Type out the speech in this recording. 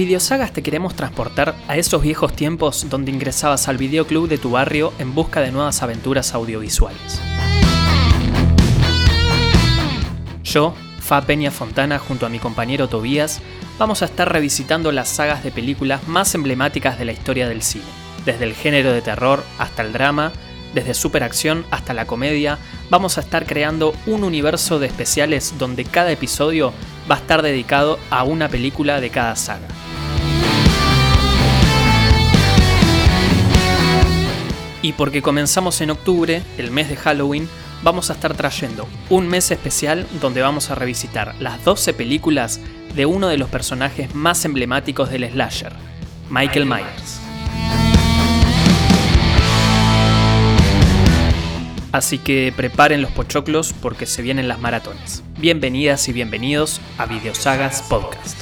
Videosagas te queremos transportar a esos viejos tiempos donde ingresabas al videoclub de tu barrio en busca de nuevas aventuras audiovisuales. Yo, Fa Peña Fontana, junto a mi compañero Tobías, vamos a estar revisitando las sagas de películas más emblemáticas de la historia del cine, desde el género de terror hasta el drama, desde superacción hasta la comedia, vamos a estar creando un universo de especiales donde cada episodio va a estar dedicado a una película de cada saga. Y porque comenzamos en octubre, el mes de Halloween, vamos a estar trayendo un mes especial donde vamos a revisitar las 12 películas de uno de los personajes más emblemáticos del slasher, Michael Myers. Así que preparen los pochoclos porque se vienen las maratones. Bienvenidas y bienvenidos a Videosagas Podcast.